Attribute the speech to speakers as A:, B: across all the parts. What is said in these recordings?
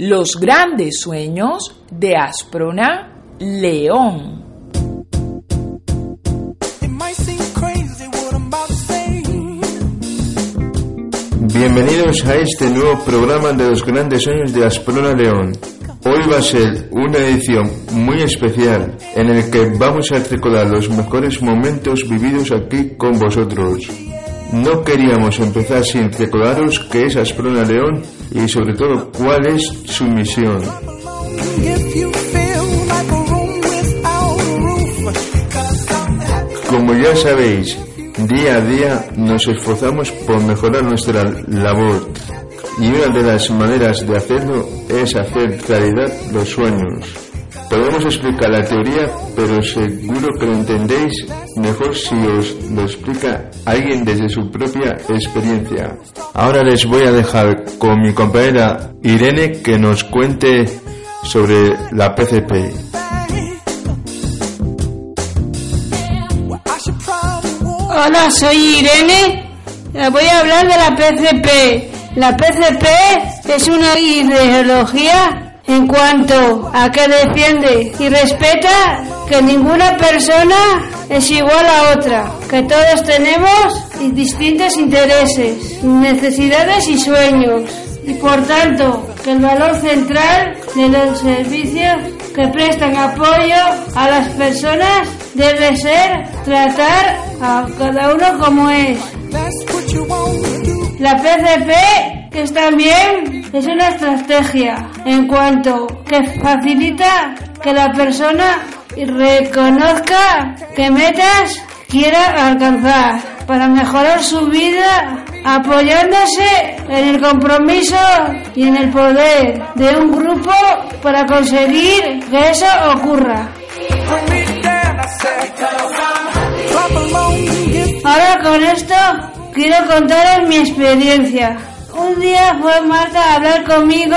A: Los grandes sueños de Asprona León.
B: Bienvenidos a este nuevo programa de los grandes sueños de Asprona León. Hoy va a ser una edición muy especial en el que vamos a recordar los mejores momentos vividos aquí con vosotros. No queríamos empezar sin recordaros qué es Asprona León y sobre todo cuál es su misión. Como ya sabéis, día a día nos esforzamos por mejorar nuestra labor y una de las maneras de hacerlo es hacer realidad los sueños. Podemos explicar la teoría, pero seguro que lo entendéis mejor si os lo explica alguien desde su propia experiencia. Ahora les voy a dejar con mi compañera Irene que nos cuente sobre la PCP.
C: Hola, soy Irene. Voy a hablar de la PCP. La PCP es una ideología en cuanto a que defiende y respeta que ninguna persona es igual a otra, que todos tenemos distintos intereses, necesidades y sueños, y por tanto que el valor central de los servicios que prestan apoyo a las personas debe ser tratar a cada uno como es. La PCP, que es también, es una estrategia en cuanto que facilita que la persona reconozca qué metas quiera alcanzar para mejorar su vida apoyándose en el compromiso y en el poder de un grupo para conseguir que eso ocurra. Ahora con esto quiero contaros mi experiencia. Un día fue Marta a hablar conmigo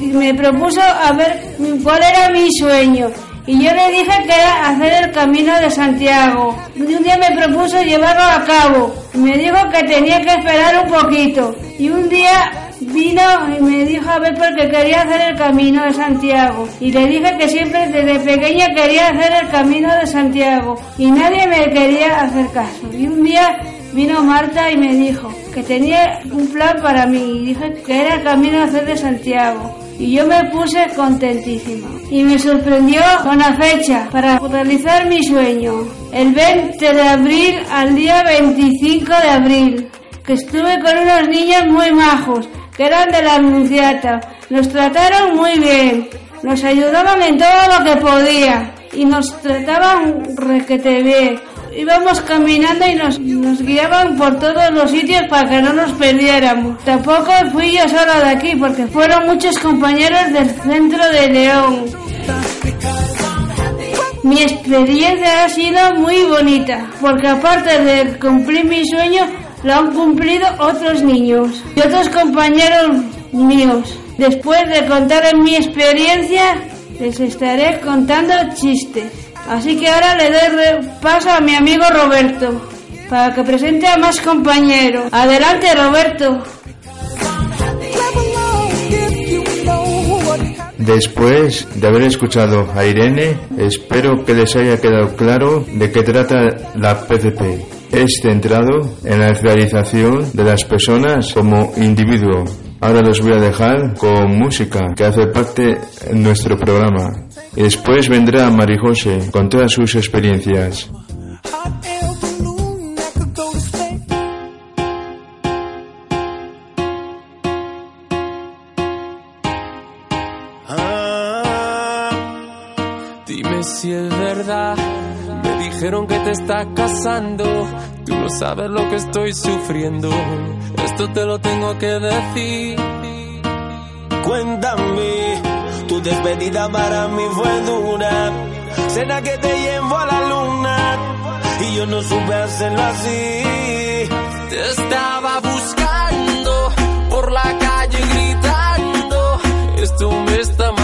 C: y me propuso a ver cuál era mi sueño. Y yo le dije que era hacer el camino de Santiago. Y un día me propuso llevarlo a cabo. Y me dijo que tenía que esperar un poquito. Y un día vino y me dijo a ver por qué quería hacer el camino de Santiago. Y le dije que siempre desde pequeña quería hacer el camino de Santiago. Y nadie me quería hacer caso. Y un día vino Marta y me dijo que tenía un plan para mí. Y dije que era el camino a hacer de Santiago y yo me puse contentísima. Y me sorprendió la fecha para realizar mi sueño, el 20 de abril al día 25 de abril, que estuve con unos niños muy majos, que eran de la Anunciata. Nos trataron muy bien, nos ayudaban en todo lo que podía y nos trataban requete bien íbamos caminando y nos, guiaban por todos los sitios para que no nos perdiéramos. Tampoco fui yo sola de aquí porque fueron muchos compañeros del centro de León. Mi experiencia ha sido muy bonita porque aparte de cumplir mi sueño, lo han cumplido otros niños y otros compañeros míos. Después de contar mi experiencia, les estaré contando chistes. Así que ahora le doy paso a mi amigo Roberto para que presente a más compañeros. Adelante, Roberto.
B: Después de haber escuchado a Irene, espero que les haya quedado claro de qué trata la PCP. Es centrado en la realización de las personas como individuo. Ahora los voy a dejar con música que hace parte de nuestro programa. Después vendrá Marijose con todas sus experiencias.
D: Dime si es verdad. Me dijeron que te está casando. Tú no sabes lo que estoy sufriendo. Esto te lo tengo que decir.
E: Cuéntame, despedida para mí fue dura. Cena que te llevo a la luna. Y yo no supe hacerlo así.
D: Te estaba buscando por la calle gritando. Esto me está matando.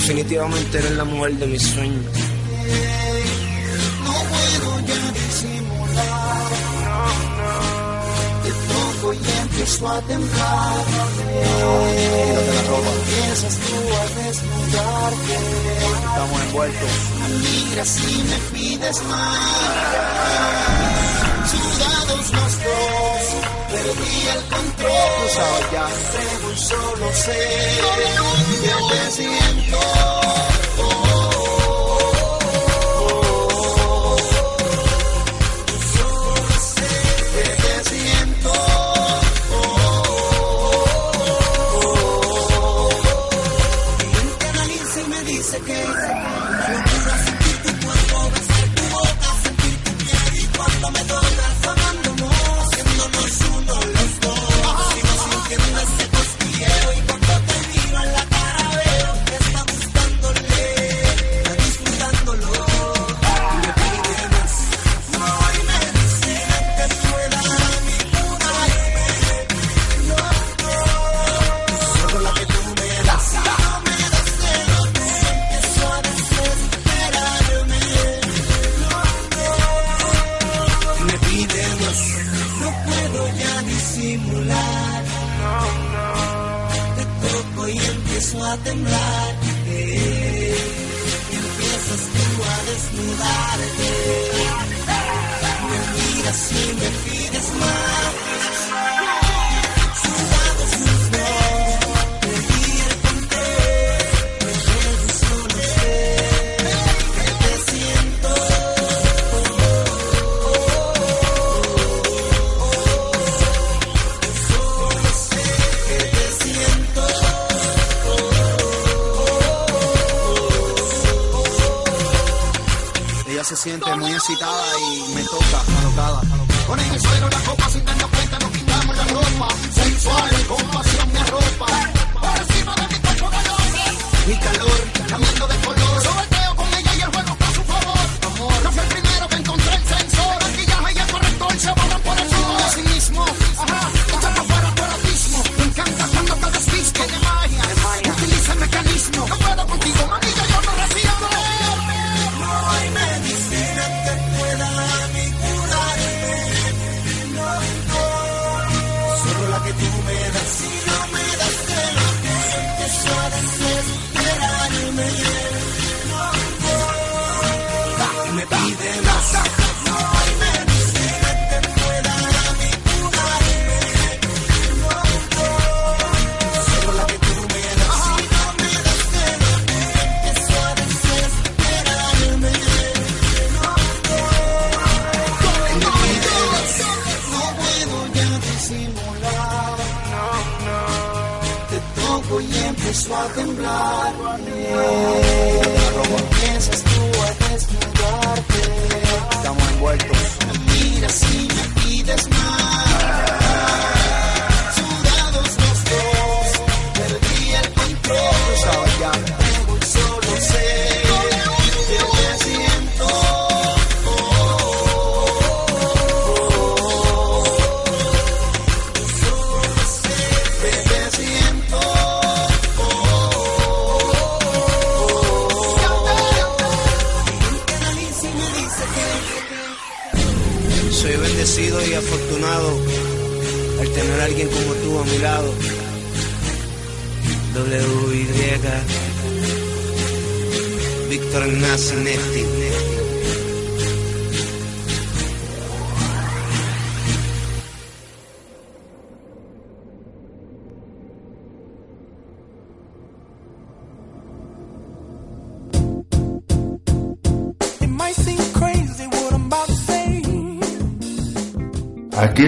F: Definitivamente eres la mujer de mis sueños.
G: No puedo ya disimular. Te toco y empiezo a temblar. Quítate la ropa. Empiezas tú a desnudarte.
F: Estamos envueltos.
G: Mira si me pides más. Sudados los dos perdí el control.
F: Tú sabes ya.
G: Solo ser. Te.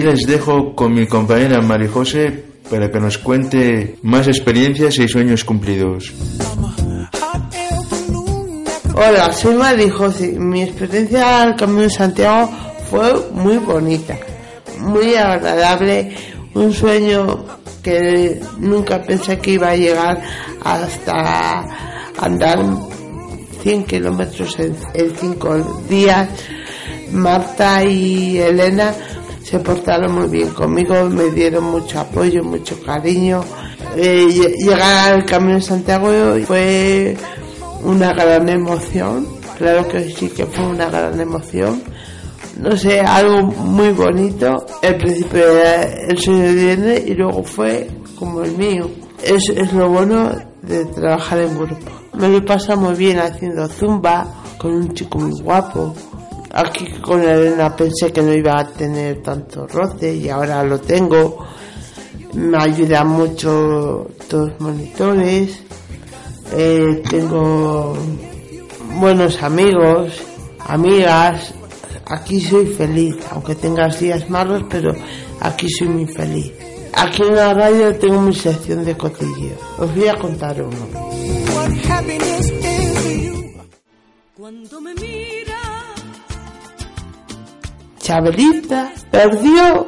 B: Les dejo con mi compañera Marijose para que nos cuente más experiencias y sueños cumplidos.
H: Hola, soy Marijosi. Mi experiencia al Camino de Santiago fue muy bonita, muy agradable, un sueño que nunca pensé que iba a llegar hasta andar 100 kilómetros en, en cinco días. Marta y Elena se portaron muy bien conmigo, me dieron mucho apoyo, mucho cariño. Eh, lle- llegar al Camino de Santiago fue una gran emoción, claro que sí que fue una gran emoción. No sé, algo muy bonito. El principio era el sueño de viene y luego fue como el mío. Es, es lo bueno de trabajar en grupo. Me lo pasa muy bien haciendo zumba con un chico muy guapo. Aquí con Elena pensé que no iba a tener tanto roce y ahora lo tengo. Me ayudan mucho todos los monitores. Eh, tengo buenos amigos, amigas. Aquí soy feliz, aunque tengas días malos, pero aquí soy muy feliz. Aquí en la radio tengo mi sección de cotilleo. Os voy a contar uno.
G: Cuando me mira,
H: Chabelita perdió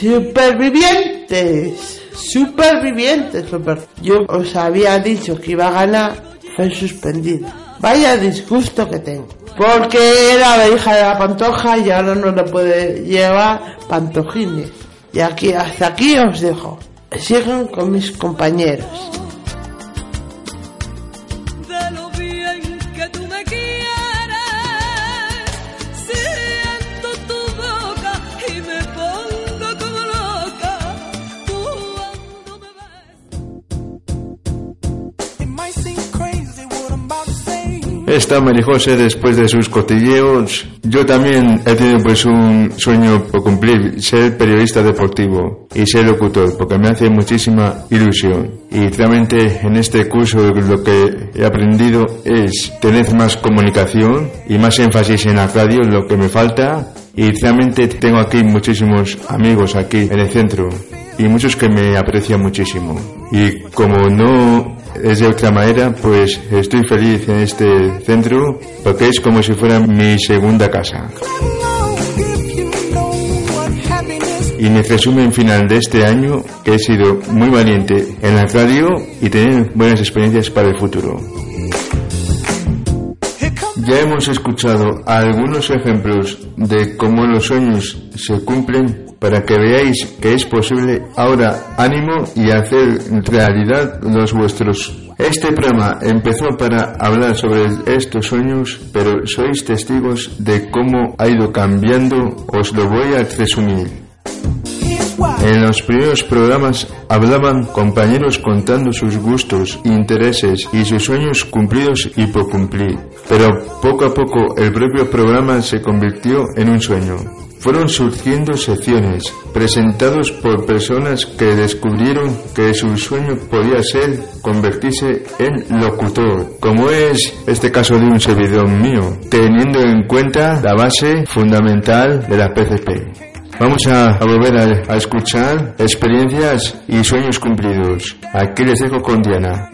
H: supervivientes. Supervivientes. super- Yo os había dicho que iba a ganar, fue suspendida. Vaya disgusto que tengo. Porque era la hija de la pantoja y ahora no le puede llevar pantojines. Y aquí, hasta aquí os dejo. Sigan con mis compañeros.
E: Say.
B: Esta Marijose después de sus cotilleos, yo también he tenido pues un sueño por cumplir, ser periodista deportivo y ser locutor, porque me hace muchísima ilusión. Y realmente en este curso lo que he aprendido es tener más comunicación y más énfasis en la radio, lo que me falta. Y realmente tengo aquí muchísimos amigos aquí en el centro y muchos que me aprecian muchísimo. Y como no es de otra manera, pues estoy feliz en este centro porque es como si fuera mi segunda casa.
E: Know if you know what happiness
B: Y mi resumen final de este año, que he sido muy valiente en la radio y tener buenas experiencias para el futuro. Ya hemos escuchado algunos ejemplos de cómo los sueños se cumplen para que veáis que es posible ahora ánimo y hacer realidad los vuestros. Este programa empezó para hablar sobre estos sueños, pero sois testigos de cómo ha ido cambiando. Os lo voy a resumir. En los primeros programas hablaban compañeros contando sus gustos, intereses y sus sueños cumplidos y por cumplir. Pero poco a poco el propio programa se convirtió en un sueño. Fueron surgiendo secciones, presentados por personas que descubrieron que su sueño podía ser convertirse en locutor, como es este caso de un servidor mío, teniendo en cuenta la base fundamental de la PCP. Vamos a, a volver a, a escuchar experiencias y sueños cumplidos. Aquí les dejo con Diana.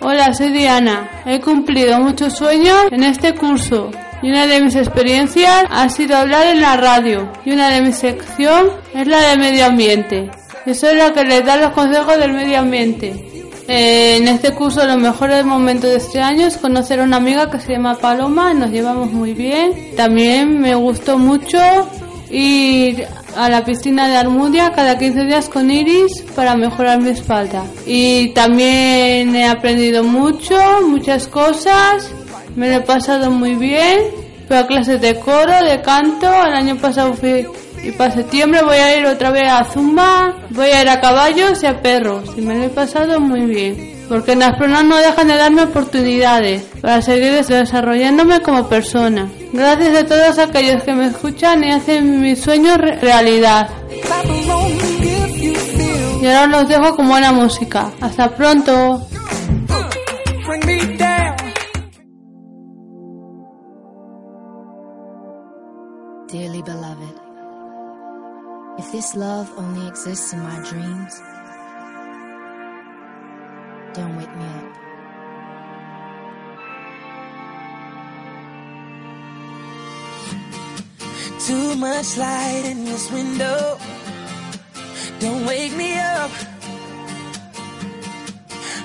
I: Hola, soy Diana. He cumplido muchos sueños en este curso y una de mis experiencias ha sido hablar en la radio y una de mis sección es la de medio ambiente. Yo soy la que les da los consejos del medio ambiente. Eh, en este curso los mejores momentos de este año es conocer a una amiga que se llama Paloma, nos llevamos muy bien. También me gustó mucho ir a la piscina de Almudia cada 15 días con Iris para mejorar mi espalda. Y también he aprendido mucho, muchas cosas, me lo he pasado muy bien. Fui a clases de coro, de canto, el año pasado fui y para septiembre voy a ir otra vez a Zumba, voy a ir a caballos y a perros y me lo he pasado muy bien. Porque en Asprona no dejan de darme oportunidades para seguir desarrollándome como persona. Gracias a todos aquellos que me escuchan y hacen mis sueños re- realidad. Y ahora los dejo con buena música. Hasta pronto.
J: This love only exists in my dreams, don't wake me up.
E: Too much light in this window. Don't wake me up.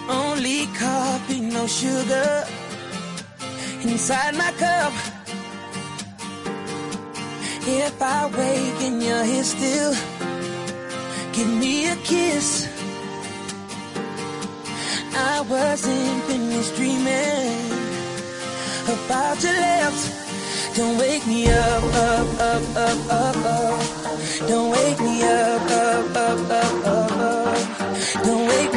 E: Only coffee, no sugar. Inside my cup. If I wake and you're here still, give me a kiss. I wasn't finished dreaming about your lips. Don't wake me up, up, up, up, up, up. Don't wake me up, up, up, up, up, up. Don't wake me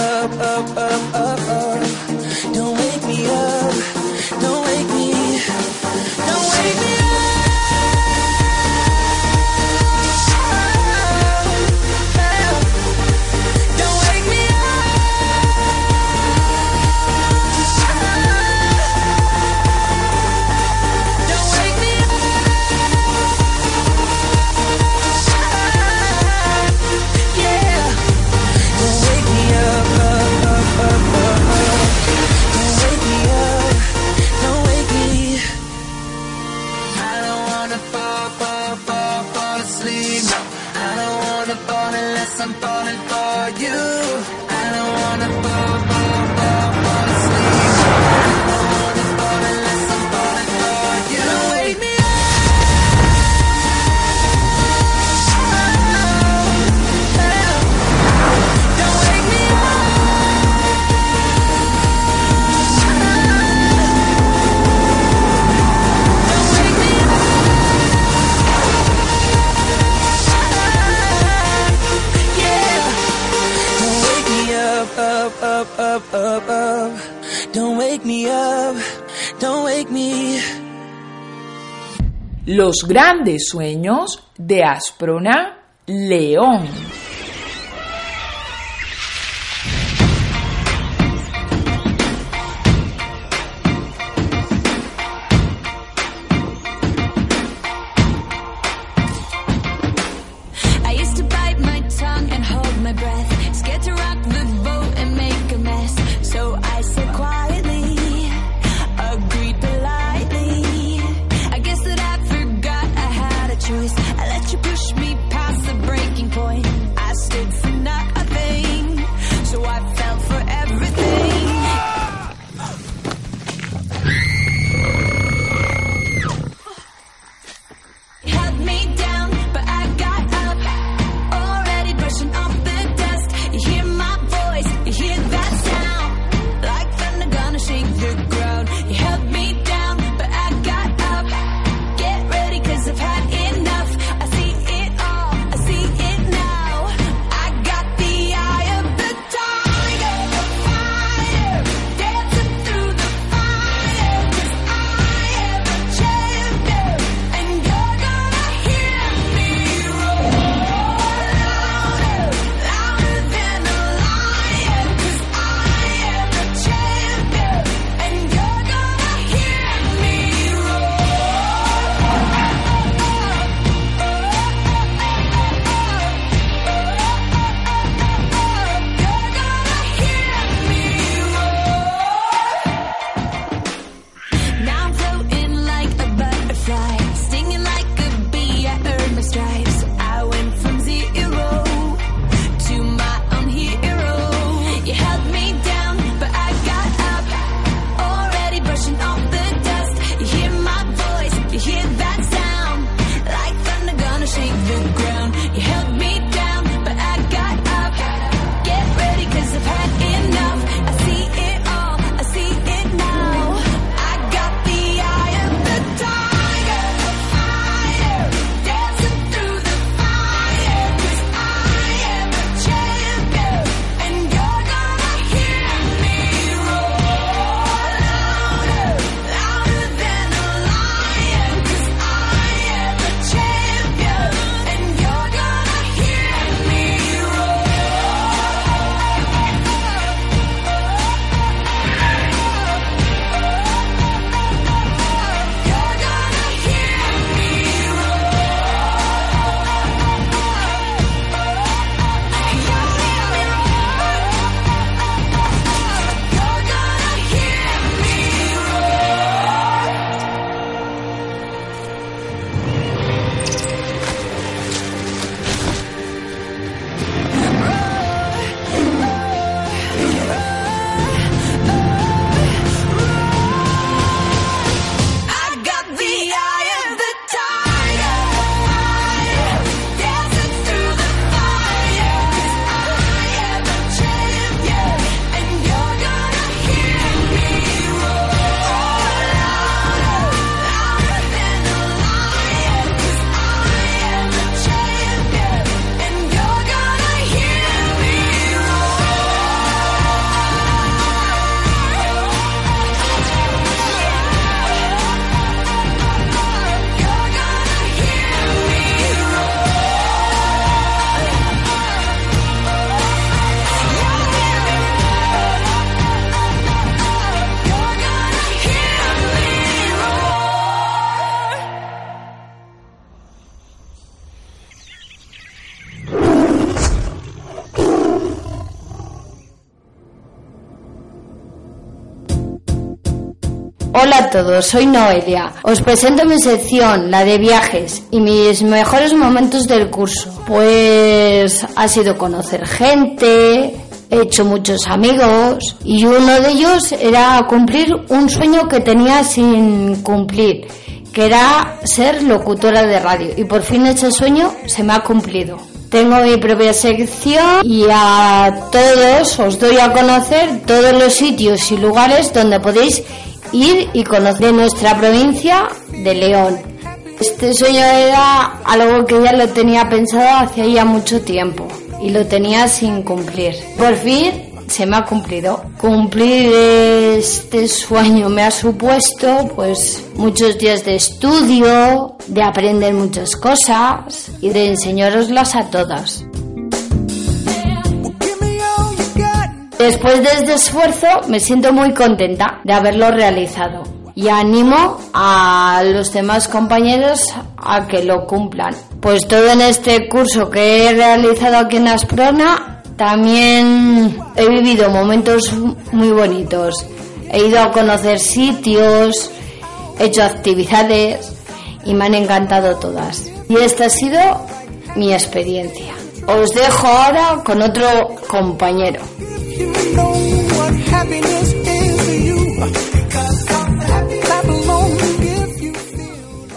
E: up. Don't wake me up, don't wake me.
A: Los grandes sueños de Asprona León.
K: Todos, soy Noelia. Os presento mi sección, la de viajes, y mis mejores momentos del curso. Pues ha sido conocer gente, he hecho muchos amigos, y uno de ellos era cumplir un sueño que tenía sin cumplir, que era ser locutora de radio. Y por fin ese sueño se me ha cumplido. Tengo mi propia sección y a todos os doy a conocer todos los sitios y lugares donde podéis ir y conocer nuestra provincia de León. Este sueño era algo que ya lo tenía pensado hace ya mucho tiempo y lo tenía sin cumplir. Por fin se me ha cumplido. Cumplir este sueño me ha supuesto pues muchos días de estudio, de aprender muchas cosas y de enseñaroslas a todas. Después de este esfuerzo me siento muy contenta de haberlo realizado y animo a los demás compañeros a que lo cumplan. Pues todo en este curso que he realizado aquí en Asprona también he vivido momentos muy bonitos. He ido a conocer sitios, he hecho actividades y me han encantado todas. Y esta ha sido mi experiencia. Os dejo ahora con otro compañero.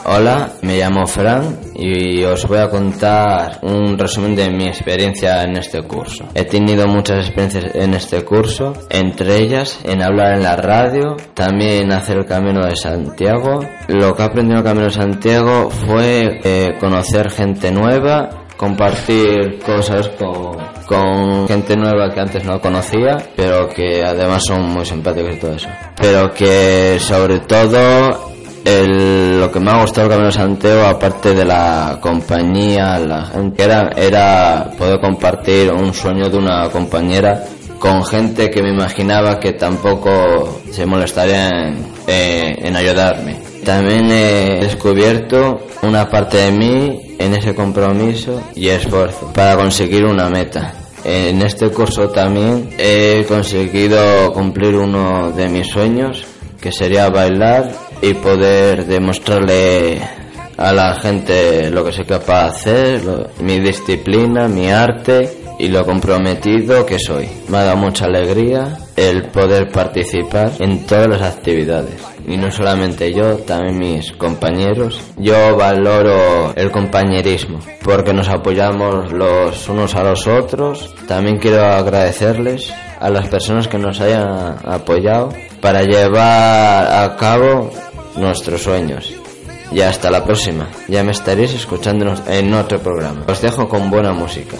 L: Hola, me llamo Fran y os voy a contar un resumen de mi experiencia en este curso. He tenido muchas experiencias en este curso, entre ellas en hablar en la radio, también hacer el Camino de Santiago. Lo que he aprendido en el Camino de Santiago fue eh, conocer gente nueva, compartir cosas con, con gente nueva que antes no conocía, pero que además son muy simpáticos y todo eso. Pero que sobre todo el- lo que me ha gustado del Camino de Santiago, aparte de la compañía, la gente, era, era poder compartir un sueño de una compañera con gente que me imaginaba que tampoco se molestaría en, en ayudarme. También he descubierto una parte de mí en ese compromiso y esfuerzo para conseguir una meta. En este curso también he conseguido cumplir uno de mis sueños, que sería bailar y poder demostrarle a la gente lo que soy capaz de hacer, mi disciplina, mi arte y lo comprometido que soy. Me ha dado mucha alegría el poder participar en todas las actividades. Y no solamente yo, también mis compañeros. Yo valoro el compañerismo porque nos apoyamos los unos a los otros. También quiero agradecerles a las personas que nos hayan apoyado para llevar a cabo nuestros sueños. Y hasta la próxima. Ya me estaréis escuchando en otro programa. Os dejo con buena música.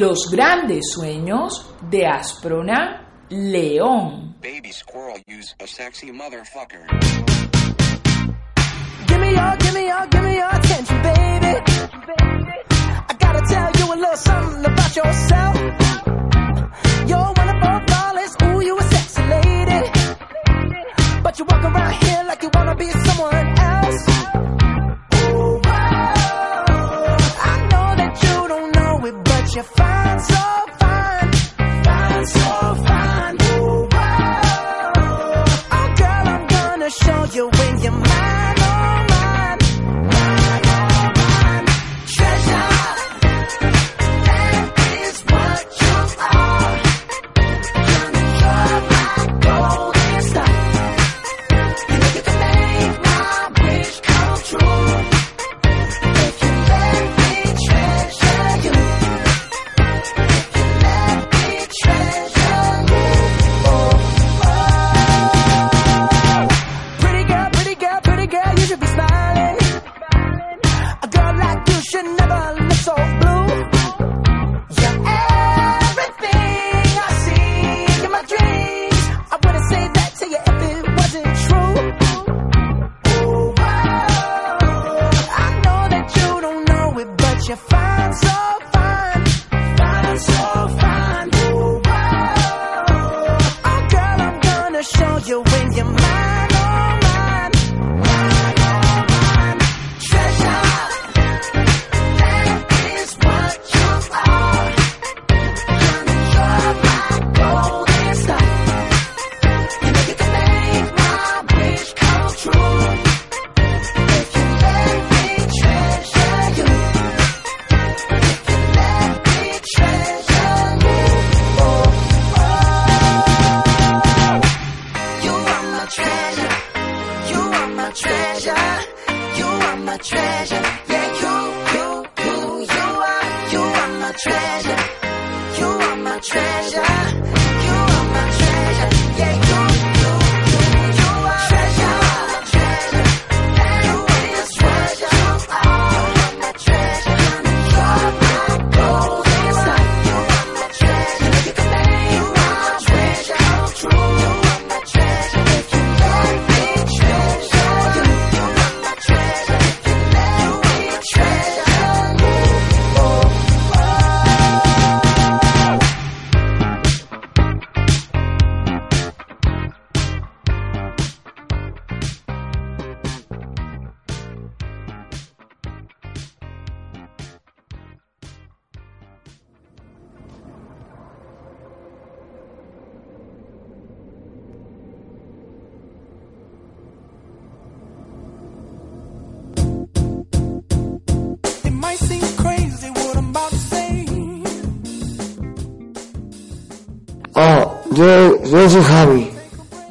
A: Los grandes sueños de Asprona León.
M: Baby squirrel use a sexy motherfucker.
G: Give me your, give me your, give me your attention, baby. I gotta tell you a little something about yourself. You're wonderful, flawless, ooh, you a sexy lady. But you walk around here like you wanna be someone else. It, but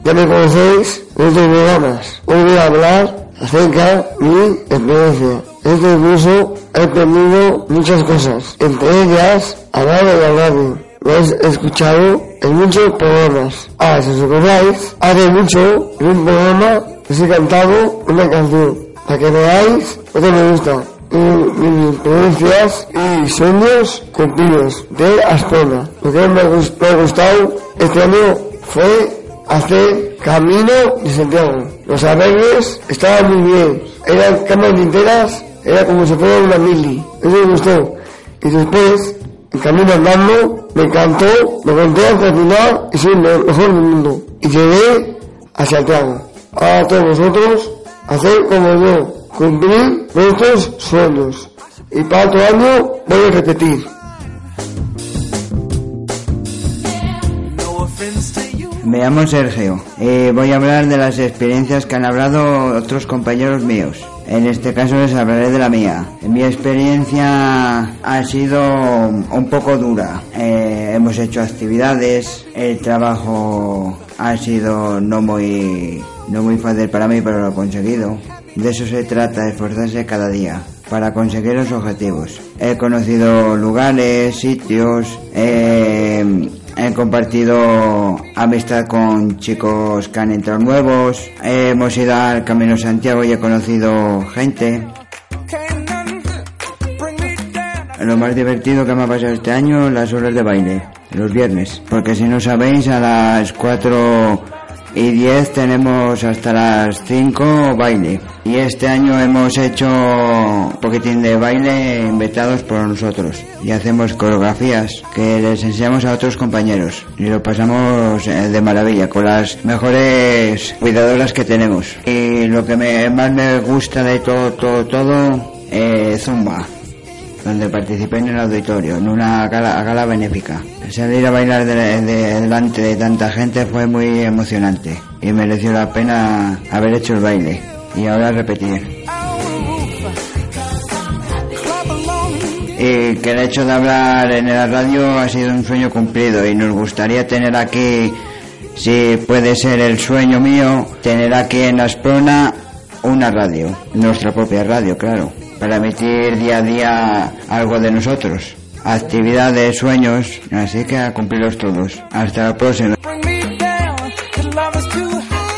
N: Ya me conocéis de otros programas. Hoy voy a hablar acerca de mi experiencia. Este curso he aprendido muchas cosas, entre ellas hablar de la radio. Lo he escuchado en muchos programas. Ah, si os acordáis, hace mucho en un programa os he cantado una canción para que veáis que me gusta. Y mis experiencias y sueños cumplidos de Ascona. Lo que me ha gustado este año fue hacer Camino de Santiago. Los arreglos estaban muy bien. Eran cámaras enteras, era como si fuera una mili. Eso me gustó. Y después, el camino andando, me encantó, me conté a cocinar y soy lo mejor del mundo. Y llegué a Santiago. A todos vosotros, hacer como yo, cumplir vuestros sueños. Y para otro año voy a repetir.
O: Me llamo Sergio y voy a hablar de las experiencias que han hablado otros compañeros míos. En este caso les hablaré de la mía. Mi experiencia ha sido un poco dura. Eh, hemos hecho actividades, el trabajo ha sido no muy, no muy fácil para mí, pero lo he conseguido. De eso se trata, esforzarse cada día para conseguir los objetivos. He conocido lugares, sitios, eh, he compartido amistad con chicos que han entrado nuevos, hemos ido al Camino Santiago y he conocido gente. Lo más divertido que me ha pasado este año, las horas de baile, los viernes. Porque si no sabéis, a las 4 y 10 tenemos hasta las 5 baile. Y este año hemos hecho un poquitín de baile inventados por nosotros. Y hacemos coreografías que les enseñamos a otros compañeros. Y lo pasamos eh, de maravilla con las mejores cuidadoras que tenemos. Y lo que me- más me gusta de todo, todo, todo, eh, Zumba donde participé en el auditorio, en una gala, gala benéfica. Salir a bailar de- de- delante de tanta gente fue muy emocionante y mereció la pena haber hecho el baile y ahora repetir. Y que el hecho de hablar en la radio ha sido un sueño cumplido y nos gustaría tener aquí, si puede ser el sueño mío, tener aquí en Asprona una radio, nuestra propia radio, claro, para emitir día a día algo de nosotros. Actividades, sueños, así que a cumplirlos todos. Hasta la próxima.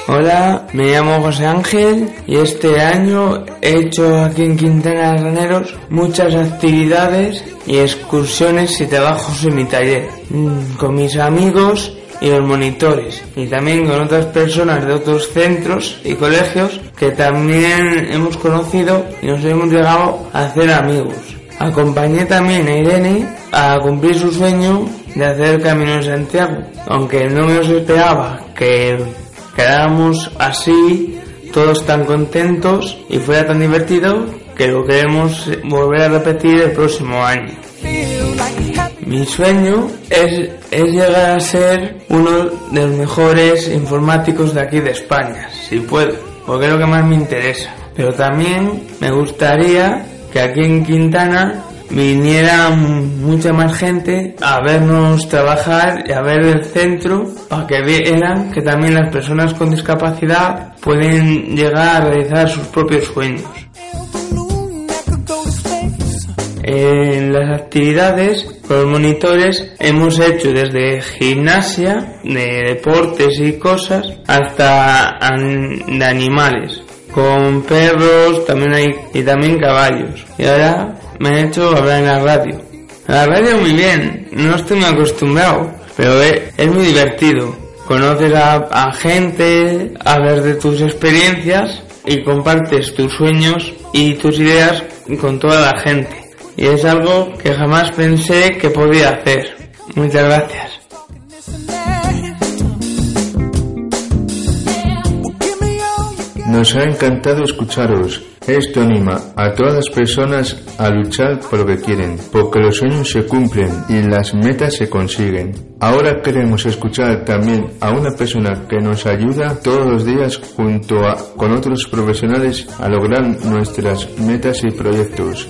P: Hola, me llamo José Ángel y este año he hecho aquí en Quintana de Raneros muchas actividades y excursiones y trabajos en mi taller mm, con mis amigos y los monitores y también con otras personas de otros centros y colegios que también hemos conocido y nos hemos llegado a hacer amigos. Acompañé también a Irene a cumplir su sueño de hacer el Camino de Santiago, aunque no me los esperaba que quedáramos así, todos tan contentos y fuera tan divertido que lo queremos volver a repetir el próximo año. Mi sueño es, es llegar a ser uno de los mejores informáticos de aquí de España, si puedo, porque es lo que más me interesa. Pero también me gustaría que aquí en Quintana viniera mucha más gente a vernos trabajar y a ver el centro para que vieran que también las personas con discapacidad pueden llegar a realizar sus propios sueños. En las actividades con los monitores hemos hecho desde gimnasia, de deportes y cosas, hasta de animales. Con perros también hay, y también caballos. Y ahora me han hecho hablar en la radio. La radio muy bien, no estoy muy acostumbrado, pero es, es muy divertido. Conoces a, a gente, hablas de tus experiencias y compartes tus sueños y tus ideas con toda la gente. Y es algo que jamás pensé que podía hacer. Muchas gracias.
B: Nos ha encantado escucharos. Esto anima a todas las personas a luchar por lo que quieren, porque los sueños se cumplen y las metas se consiguen. Ahora queremos escuchar también a una persona que nos ayuda todos los días junto a, con otros profesionales a lograr nuestras metas y proyectos.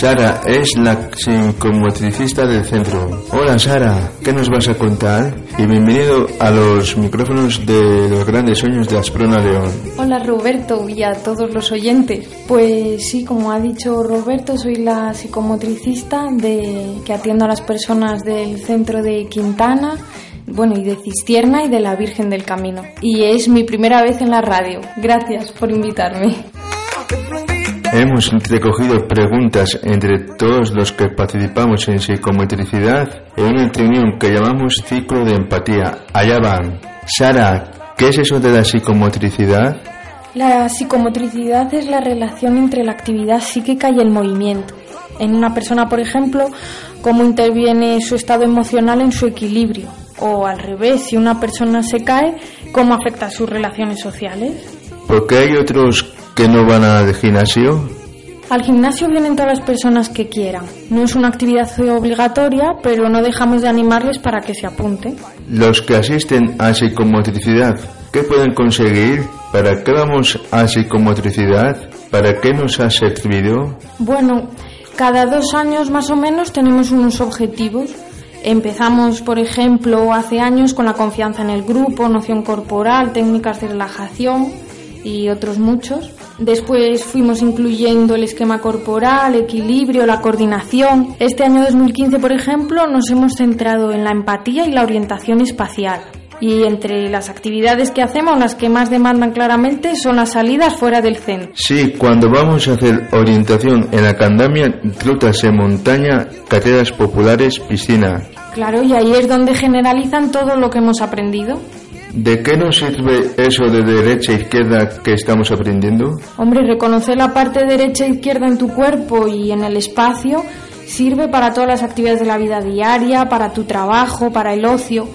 B: Sara es la psicomotricista del centro. Hola Sara, ¿qué nos vas a contar? Y bienvenido a los micrófonos de los grandes sueños de Asprona León.
Q: Hola Roberto y a todos los oyentes. Pues sí, como ha dicho Roberto, soy la psicomotricista de, que atiendo a las personas del centro de Quintana, bueno, y de Cistierna y de la Virgen del Camino. Y es mi primera vez en la radio. Gracias por invitarme.
B: Hemos recogido preguntas entre todos los que participamos en psicomotricidad en una reunión que llamamos ciclo de empatía. Allá van. Sara, ¿qué es eso de la psicomotricidad?
Q: La psicomotricidad es la relación entre la actividad psíquica y el movimiento. En una persona, por ejemplo, cómo interviene su estado emocional en su equilibrio. O al revés, si una persona se cae, cómo afecta sus relaciones sociales.
B: Porque hay otros que no van al gimnasio.
Q: Al gimnasio vienen todas las personas que quieran. No es una actividad obligatoria, pero no dejamos de animarles para que se apunten.
B: Los que asisten a psicomotricidad, ¿qué pueden conseguir? ¿Para qué vamos a psicomotricidad? ¿Para qué nos ha servido?
Q: Bueno, cada dos años más o menos tenemos unos objetivos. Empezamos, por ejemplo, hace años con la confianza en el grupo, noción corporal, técnicas de relajación y otros muchos. Después fuimos incluyendo el esquema corporal, equilibrio, la coordinación. Este año 2015, por ejemplo, nos hemos centrado en la empatía y la orientación espacial. Y entre las actividades que hacemos, las que más demandan claramente son las salidas fuera del centro.
B: Sí, cuando vamos a hacer orientación en la candamia, rutas en montaña, carreras populares, piscina.
Q: Claro, y ahí es donde generalizan todo lo que hemos aprendido.
B: ¿De qué nos sirve eso de derecha e izquierda que estamos aprendiendo?
Q: Hombre, reconocer la parte derecha e izquierda en tu cuerpo y en el espacio sirve para todas las actividades de la vida diaria, para tu trabajo, para el ocio.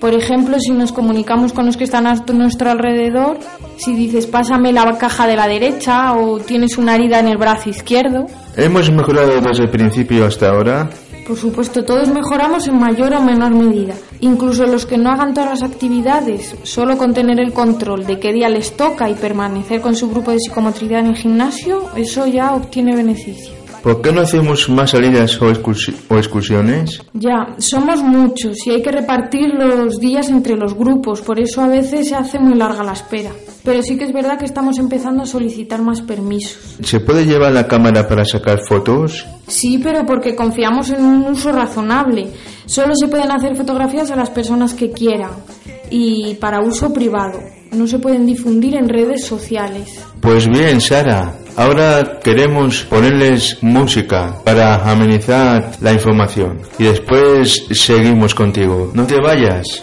Q: Por ejemplo, si nos comunicamos con los que están a nuestro alrededor, si dices pásame la caja de la derecha o tienes una herida en el brazo izquierdo.
B: ¿Hemos mejorado desde el principio hasta ahora?
Q: Por supuesto, todos mejoramos en mayor o menor medida. Incluso los que no hagan todas las actividades, solo con tener el control de qué día les toca y permanecer con su grupo de psicomotricidad en el gimnasio, eso ya obtiene beneficio.
B: ¿Por qué no hacemos más salidas o, excursi- o excursiones?
Q: Ya, somos muchos y hay que repartir los días entre los grupos, por eso a veces se hace muy larga la espera. Pero sí que es verdad que estamos empezando a solicitar más permisos.
B: ¿Se puede llevar la cámara para sacar fotos?
Q: Sí, pero porque confiamos en un uso razonable. Solo se pueden hacer fotografías a las personas que quieran y para uso privado. No se pueden difundir en redes sociales.
B: Pues bien, Sara, ahora queremos ponerles música para amenizar la información. Y después seguimos contigo. No te vayas.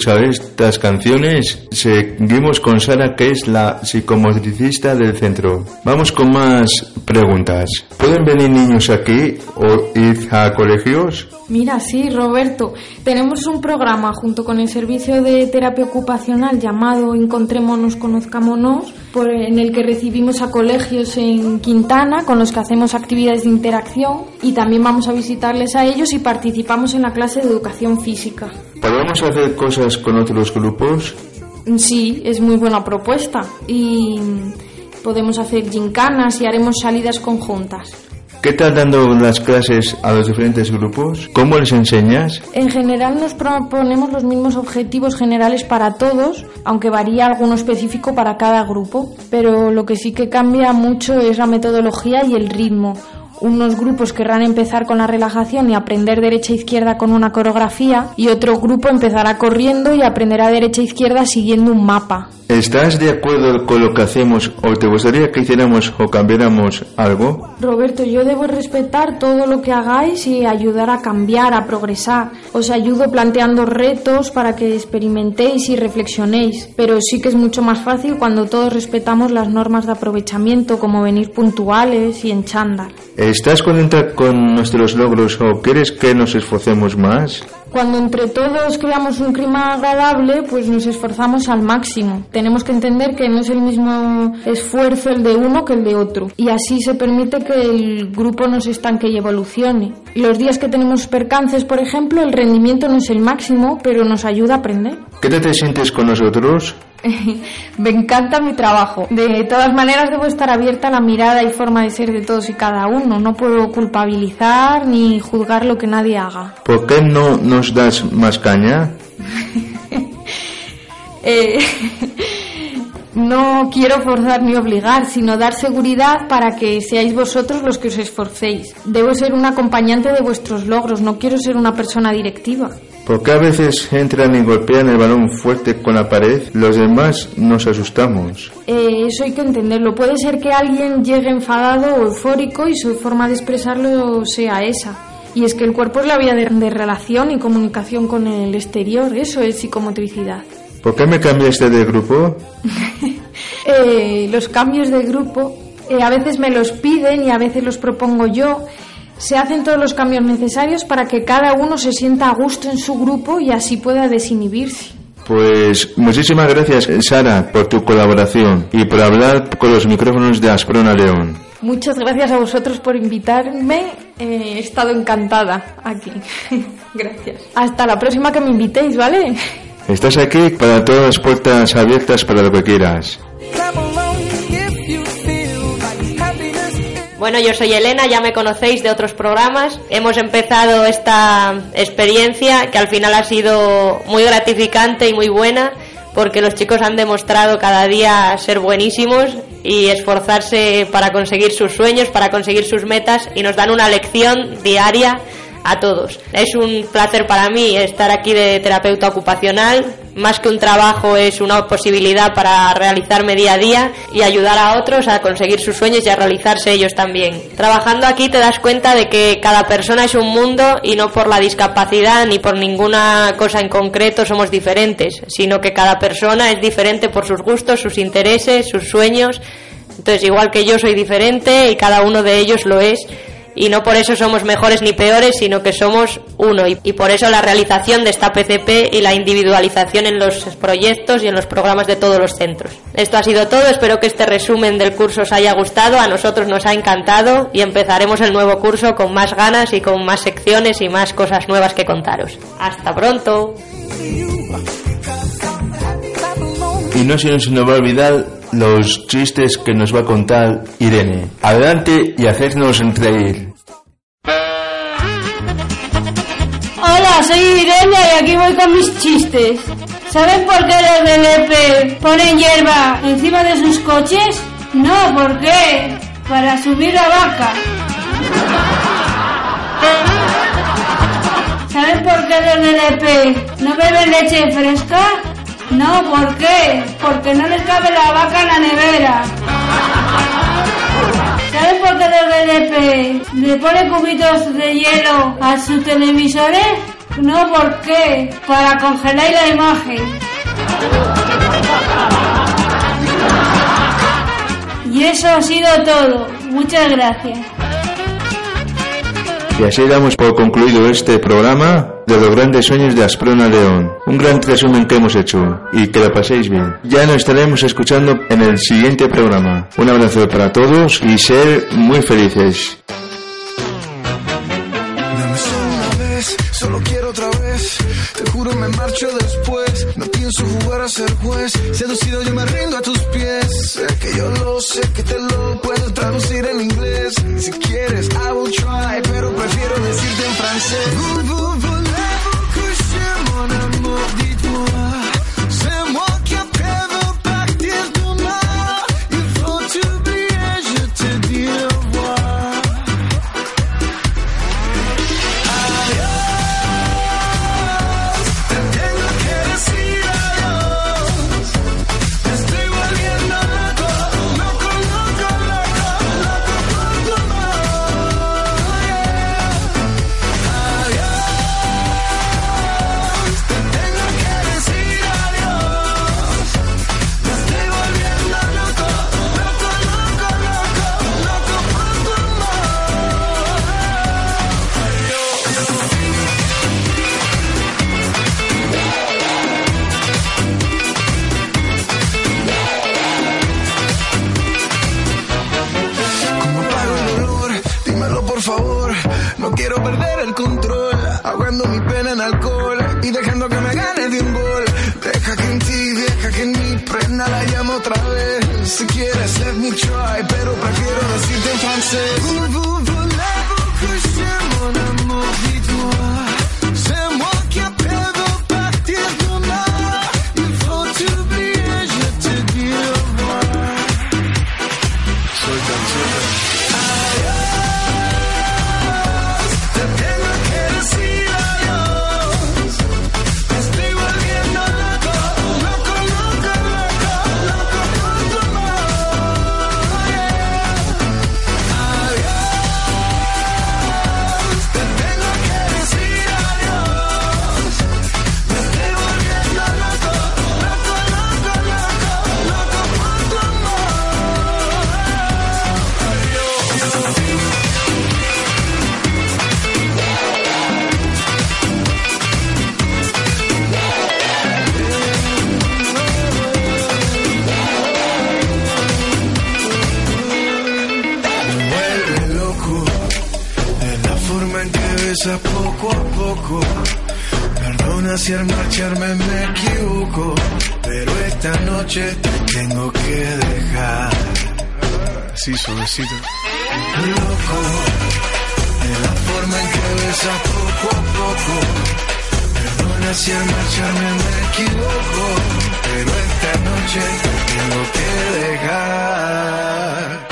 B: Escuchado estas canciones, seguimos con Sara, que es la psicomotricista del centro. Vamos con más preguntas. ¿Pueden venir niños aquí o ir a colegios?
Q: Mira, sí, Roberto, tenemos un programa junto con el servicio de terapia ocupacional llamado Encontrémonos, Conozcámonos, por, en el que recibimos a colegios en Quintana con los que hacemos actividades de interacción y también vamos a visitarles a ellos y participamos en la clase de educación física.
B: ¿Podemos hacer cosas con otros grupos?
Q: Sí, es muy buena propuesta y podemos hacer gincanas y haremos salidas conjuntas.
B: ¿Qué tal dando las clases a los diferentes grupos? ¿Cómo les enseñas?
Q: En general nos proponemos los mismos objetivos generales para todos, aunque varía alguno específico para cada grupo. Pero lo que sí que cambia mucho es la metodología y el ritmo. Unos grupos querrán empezar con la relajación y aprender derecha e izquierda con una coreografía y otro grupo empezará corriendo y aprenderá derecha e izquierda siguiendo un mapa.
B: ¿Estás de acuerdo con lo que hacemos o te gustaría que hiciéramos o cambiáramos algo?
Q: Roberto, yo debo respetar todo lo que hagáis y ayudar a cambiar, a progresar. Os ayudo planteando retos para que experimentéis y reflexionéis, pero sí que es mucho más fácil cuando todos respetamos las normas de aprovechamiento, como venir puntuales y en chándal.
B: ¿Estás contenta con nuestros logros o quieres que nos esforcemos más?
Q: Cuando entre todos creamos un clima agradable, pues nos esforzamos al máximo. Tenemos que entender que no es el mismo esfuerzo el de uno que el de otro. Y así se permite que el grupo no se estanque y evolucione. Los días que tenemos percances, por ejemplo, el rendimiento no es el máximo, pero nos ayuda a aprender.
B: ¿Qué te, te sientes con nosotros?
Q: Me encanta mi trabajo. De todas maneras, debo estar abierta a la mirada y forma de ser de todos y cada uno. No puedo culpabilizar ni juzgar lo que nadie haga.
B: ¿Por qué no nos das más caña?
Q: Eh, no quiero forzar ni obligar, sino dar seguridad para que seáis vosotros los que os esforcéis. Debo ser un acompañante de vuestros logros, no quiero ser una persona directiva.
B: ¿Por qué a veces entran y golpean el balón fuerte con la pared? Los demás nos asustamos.
Q: Eh, eso hay que entenderlo. Puede ser que alguien llegue enfadado o eufórico y su forma de expresarlo sea esa. Y es que el cuerpo es la vía de, de relación y comunicación con el exterior. Eso es psicomotricidad.
B: ¿Por qué me cambiaste de grupo?
Q: Eh, los cambios de grupo eh, a veces me los piden y a veces los propongo yo. Se hacen todos los cambios necesarios para que cada uno se sienta a gusto en su grupo y así pueda desinhibirse.
B: Pues muchísimas gracias, Sara, por tu colaboración y por hablar con los micrófonos de Asprona León.
Q: Muchas gracias a vosotros por invitarme. Eh, he estado encantada aquí. gracias. Hasta la próxima que me invitéis, ¿vale?
B: Estás aquí para todas las puertas abiertas para lo que quieras.
R: Bueno, yo soy Elena, ya me conocéis de otros programas. Hemos empezado esta experiencia que al final ha sido muy gratificante y muy buena porque los chicos han demostrado cada día ser buenísimos y esforzarse para conseguir sus sueños, para conseguir sus metas y nos dan una lección diaria a todos. Es un placer para mí estar aquí de terapeuta ocupacional. Más que un trabajo es una posibilidad para realizarme día a día y ayudar a otros a conseguir sus sueños y a realizarse ellos también. Trabajando aquí te das cuenta de que cada persona es un mundo y no por la discapacidad ni por ninguna cosa en concreto somos diferentes, sino que cada persona es diferente por sus gustos, sus intereses, sus sueños. Entonces, igual que yo soy diferente y cada uno de ellos lo es, y no por eso somos mejores ni peores, sino que somos uno. Y, por eso la realización de esta PCP y la individualización en los proyectos y en los programas de todos los centros. Esto ha sido todo, espero que este resumen del curso os haya gustado, a nosotros nos ha encantado y empezaremos el nuevo curso con más ganas y con más secciones y más cosas nuevas que contaros. Hasta pronto.
B: Y no se nos va a olvidar los chistes que nos va a contar Irene. Adelante y hacednos reír.
C: Soy Irene y aquí voy con mis chistes. ¿Saben por qué los del EP ponen hierba encima de sus coches? No, ¿por qué? Para subir la vaca. ¿Saben por qué los del EP no beben leche fresca? No, ¿por qué? Porque no les cabe la vaca en la nevera. ¿Saben por qué los DLP le ponen cubitos de hielo a sus televisores? No, ¿por qué? Para congelar la imagen. Y eso ha sido todo. Muchas gracias.
B: Y así damos por concluido este programa de los grandes sueños de Asprona León. Un gran resumen que hemos hecho y que lo paséis bien. Ya nos estaremos escuchando en el siguiente programa. Un abrazo para todos y ser muy felices.
S: Te juro me marcho después. No pienso jugar a ser juez. Seducido yo me rindo a tus pies. Sé que yo lo sé, que te lo puedo traducir en inglés. Si quieres, I will try, pero prefiero decirte en francés. Suavecito. Loco es la forma en que besas poco a poco. Perdona si al marcharme me equivoco, pero esta noche te tengo que dejar.